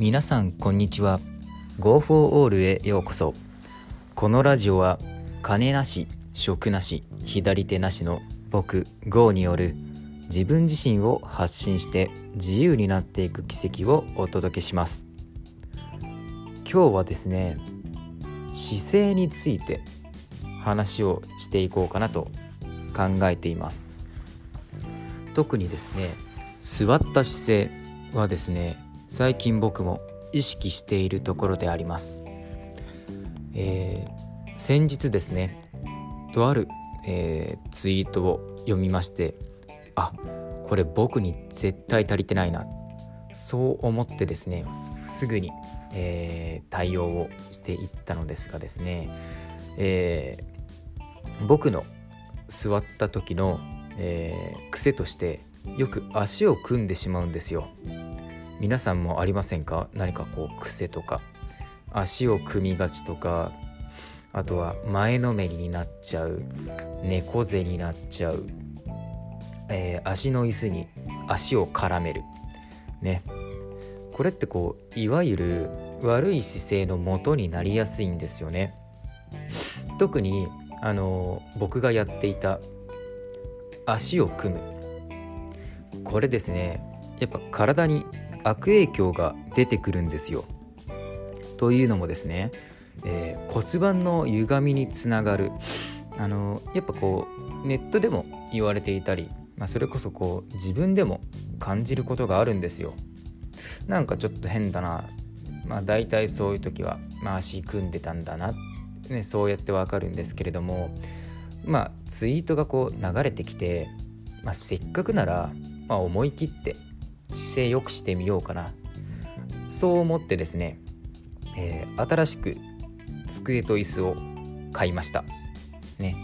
皆さんこんにちは。Go for All へようこそ。このラジオは金なし職なし左手なしの僕 GO による自分自身を発信して自由になっていく奇跡をお届けします。今日はですね姿勢について話をしていこうかなと考えています。特にですね座った姿勢はですね最近僕も意識しているところであります、えー、先日ですねとある、えー、ツイートを読みましてあこれ僕に絶対足りてないな。そう思ってですねすぐに、えー、対応をしていったのですがですね、えー、僕の座った時の、えー、癖としてよく足を組んでしまうんですよ。皆さんもありませんか？何かこう癖とか。足を組みがちとか。あとは前のめりになっちゃう。猫背になっちゃう、えー、足の椅子に足を絡める。ね。これってこういわゆる悪い姿勢の元になりやすいんですよね。特にあの僕がやっていた足を組む。これですね。やっぱ体に悪影響が出てくるんですよ。というのもですね、えー、骨盤の歪みにつながるあのやっぱこうネットでも言われていたり、まあ、それこそこう自分でも感じることがあるんですよ。なんかちょっと変だなまあ大体そういう時は、まあ、足組んでたんだな、ね、そうやってわかるんですけれどもまあツイートがこう流れてきて、まあ、せっかくなら、まあ、思い切って姿勢良くしてみようかな。そう思ってですね、えー、新しく机と椅子を買いました。ね。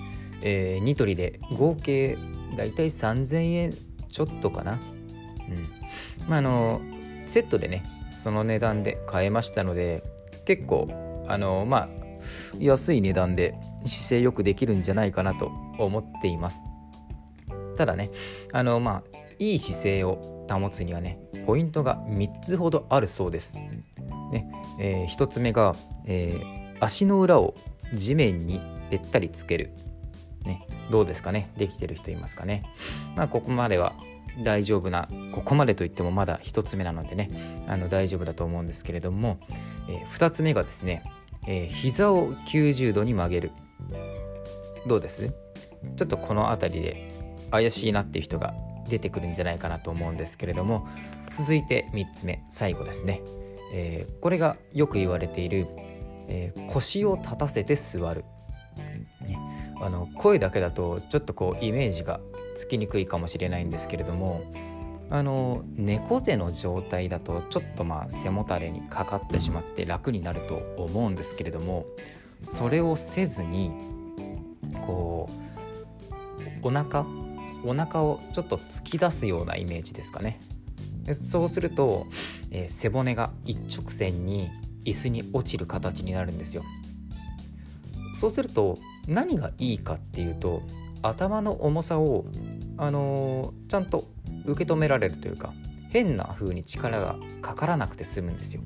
えー、ニトリで合計だいたい3000円ちょっとかな。うん。まああのセットでねその値段で買えましたので結構あのまあ安い値段で姿勢よくできるんじゃないかなと思っています。ただねあのまあいい姿勢を保つにはねポイントが3つほどあるそうです。ねえー、1つ目が、えー、足の裏を地面にべったりつける。ね、どうですかね？できてる人いますかね？まあここまでは大丈夫なここまでといってもまだ1つ目なのでねあの大丈夫だと思うんですけれども、えー、2つ目がですね、えー、膝を90度に曲げるどうです？ちょっとこの辺りで怪しいなっていう人が出てくるんじゃないかなと思うんですけれども続いて3つ目最後ですね、えー、これがよく言われている、えー、腰を立たせて座る、ね、あの声だけだとちょっとこうイメージがつきにくいかもしれないんですけれどもあの猫背の状態だとちょっとまあ背もたれにかかってしまって楽になると思うんですけれどもそれをせずにこうお腹お腹をちょっと突き出すようなイメージですかね。そうすると、えー、背骨が一直線に椅子に落ちる形になるんですよ。そうすると何がいいかっていうと頭の重さを、あのー、ちゃんと受け止められるというか変な風に力がかからなくて済むんですよ。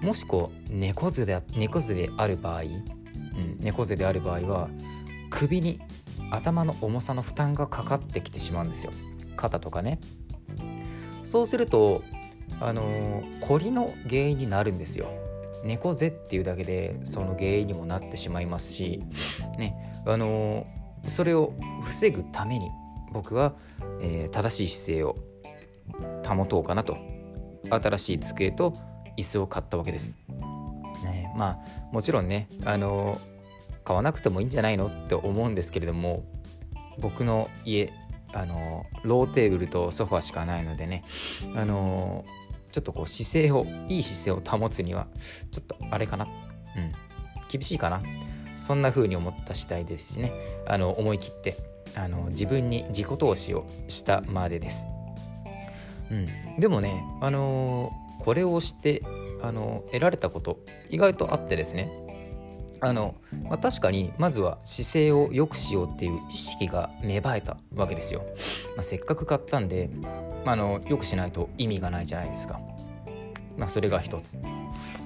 もしこう猫背で猫背である場合、うん、猫背である場合は首に頭の重さの負担がかかってきてしまうんですよ。肩とかね。そうするとあのー、凝りの原因になるんですよ。猫背っていうだけでその原因にもなってしまいますしね。あのー、それを防ぐために僕は、えー、正しい姿勢を保とうかなと。新しい机と椅子を買ったわけです。ね、まあもちろんねあの買わなくてもいいんじゃないのって思うんですけれども僕の家あのローテーブルとソファしかないのでねあのちょっとこう姿勢をいい姿勢を保つにはちょっとあれかな？うん。厳しいかな？そんな風に思った次第ですしね。あの思い切ってあの自分に自己投資をしたまでです。うん、でもね、あの、これをしてあの得られたこと意外とあってですね。あの、まあ、確かにまずは姿勢を良くしようっていう意識が芽生えたわけですよ。まあ、せっかく買ったんで、まあ、あの良くしないと意味がないじゃないですか。まあ、それが一つ。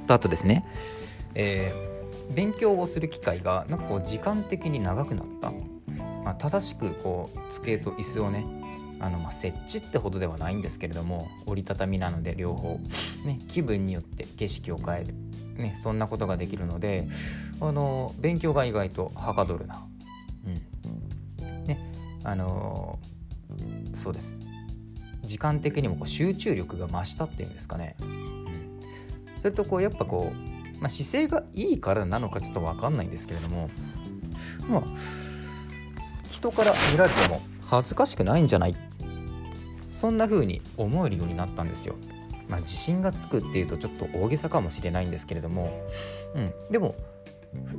とあとですね、えー、勉強をする機会がなんかこう時間的に長くなった、まあ、正しくこう机と椅子をねあのまあ設置ってほどではないんですけれども折りたたみなので両方、ね、気分によって景色を変える、ね、そんなことができるのであの勉強が意外とはかどるな。うんねあの、そうです時間的にもこう集中力が増したっていうんですかね。うん、それとこうやっぱこう、まあ、姿勢がいいからなのかちょっと分かんないんですけれどもまあ人から見られても恥ずかしくないんじゃない？そんな風に思えるようになったんですよ。まあ、自信がつくっていうとちょっと大げさかもしれないんですけれども、うん、でも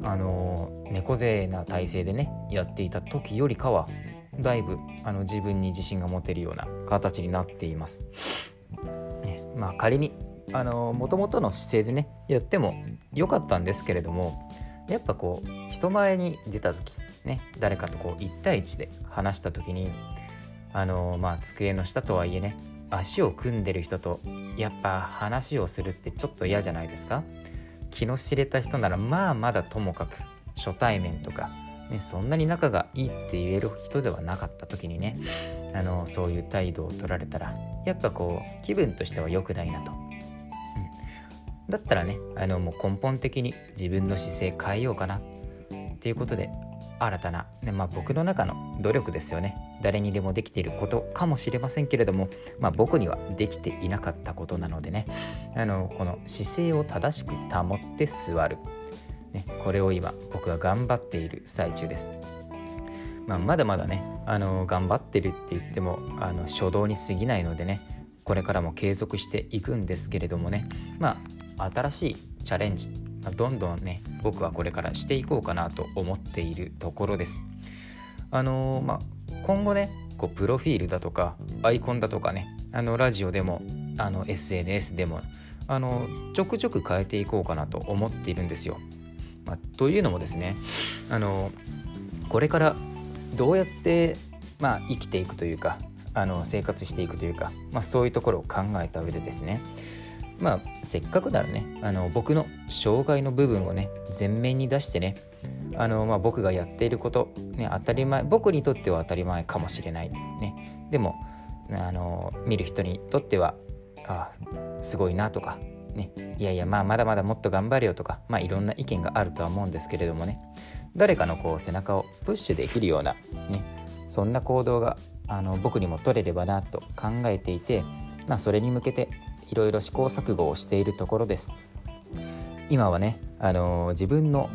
あの猫背な体勢でねやっていた時よりかはだいぶあの自分に自信が持てるような形になっています。ね、まあ仮にあの元々の姿勢でねやっても良かったんですけれどもやっぱこう人前に出た時ね誰かとこう1対1で話した時にあのまあ机の下とはいえね足を組んでる人とやっぱ話をするってちょっと嫌じゃないですか？気の知れた人ならまあまだともかく初対面とか、ね、そんなに仲がいいって言える人ではなかった時にねあのそういう態度を取られたらやっぱこう気分としては良くないなと。うん、だったらねあのもう根本的に自分の姿勢変えようかなっていうことで新たな、ねまあ、僕の中の努力ですよね。誰にでもできていることかもしれませんけれども、まあ、僕にはできていなかったことなのでね。あのこの姿勢を正しく保って座る、ね、これを今僕は頑張っている最中です。まあ、まだまだねあの頑張ってるって言ってもあの初動に過ぎないのでねこれからも継続していくんですけれどもね。まあ新しいチャレンジどんどんね僕はこれからしていこうかなと思っているところです。あのー、まあ、今後ねこうプロフィールだとかアイコンだとかねあのラジオでもあの SNS でもあのちょくちょく変えていこうかなと思っているんですよ。まあ、というのもですねあのこれからどうやって、まあ、生きていくというかあの生活していくというか、まあ、そういうところを考えた上でですねまあせっかくならねあの僕の障害の部分をね前面に出してねあの、まあ、僕がやっていること、ね、当たり前僕にとっては当たり前かもしれない、ね、でもあの見る人にとってはあすごいなとか、ね、いやいやまあまだまだもっと頑張れよとか、まあ、いろんな意見があるとは思うんですけれどもね。誰かのこう背中をプッシュできるような、ね、そんな行動があの僕にも取れればなと考えていて、まあ、それに向けていろいろ試行錯誤をしているところです今はね、あのー、自分の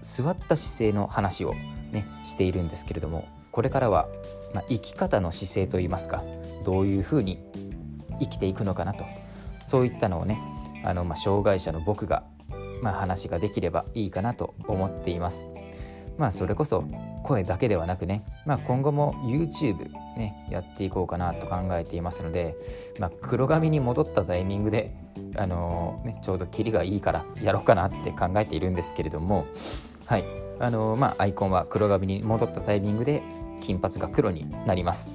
座った姿勢の話をねしているんですけれどもこれからは、まあ、生き方の姿勢といいますかどういうふうに生きていくのかなとそういったのをねあの、まあ、障害者の僕が、まあ、話ができればいいかなと思っています。まあそれこそ声だけではなくね、まあ、今後も YouTube ねやっていこうかなと考えていますので、まあ、黒髪に戻ったタイミングで、あのー、ね、ちょうどキリがいいからやろうかなって考えているんですけれどもはいあのー、まあアイコンは黒髪に戻ったタイミングで金髪が黒になります。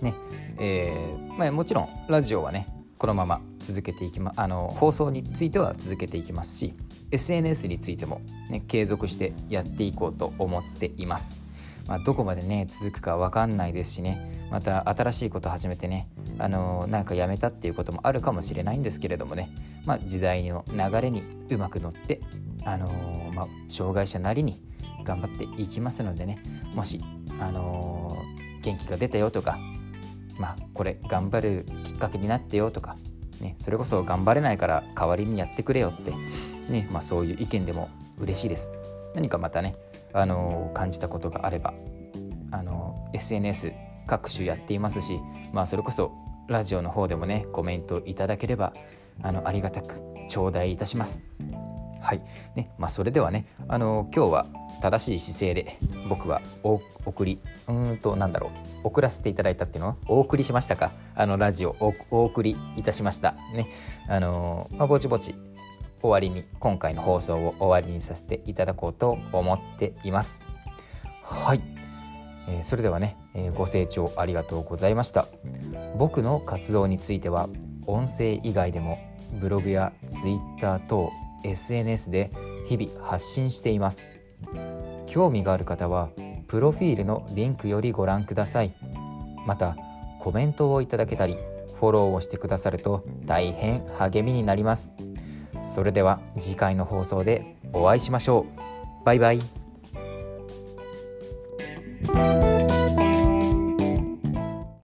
ねえーまあ、もちろんラジオはねこのまま続けていきまあの放送については続けていきますし SNS についても、ね、継続してやっていこうと思っています。まあ、どこまでね続くか分かんないですしね。また新しいこと始めてねあのー、なんかやめたっていうこともあるかもしれないんですけれどもね、まあ、時代の流れにうまく乗って、あのー、まあ、障害者なりに頑張っていきますのでね。もし、あのー、元気が出たよとかまあこれ頑張るきっかけになってよとか、ね、それこそ頑張れないから代わりにやってくれよって、ねまあ、そういう意見でも嬉しいです。何かまたね、あの感じたことがあれば、あの SNS 各種やっていますし、まあ、それこそラジオの方でもねコメントいただければあのありがたく頂戴いたします。はいねまあ、それではね、あの今日は正しい姿勢で僕はお送りうんとなんだろう送らせていただいたっていうのはお送りしましたか？あのラジオお送りいたしましたねあのまあ、ぼちぼち終わりに今回の放送を終わりにさせていただこうと思っています。はい、えー、それではね、えー、ご清聴ありがとうございました。僕の活動については音声以外でもブログや Twitter 等 SNS で日々発信しています。興味がある方はプロフィールのリンクよりご覧ください。またコメントをいただけたりフォローをしてくださると大変励みになります。それでは次回の放送でお会いしましょう。バイバイ。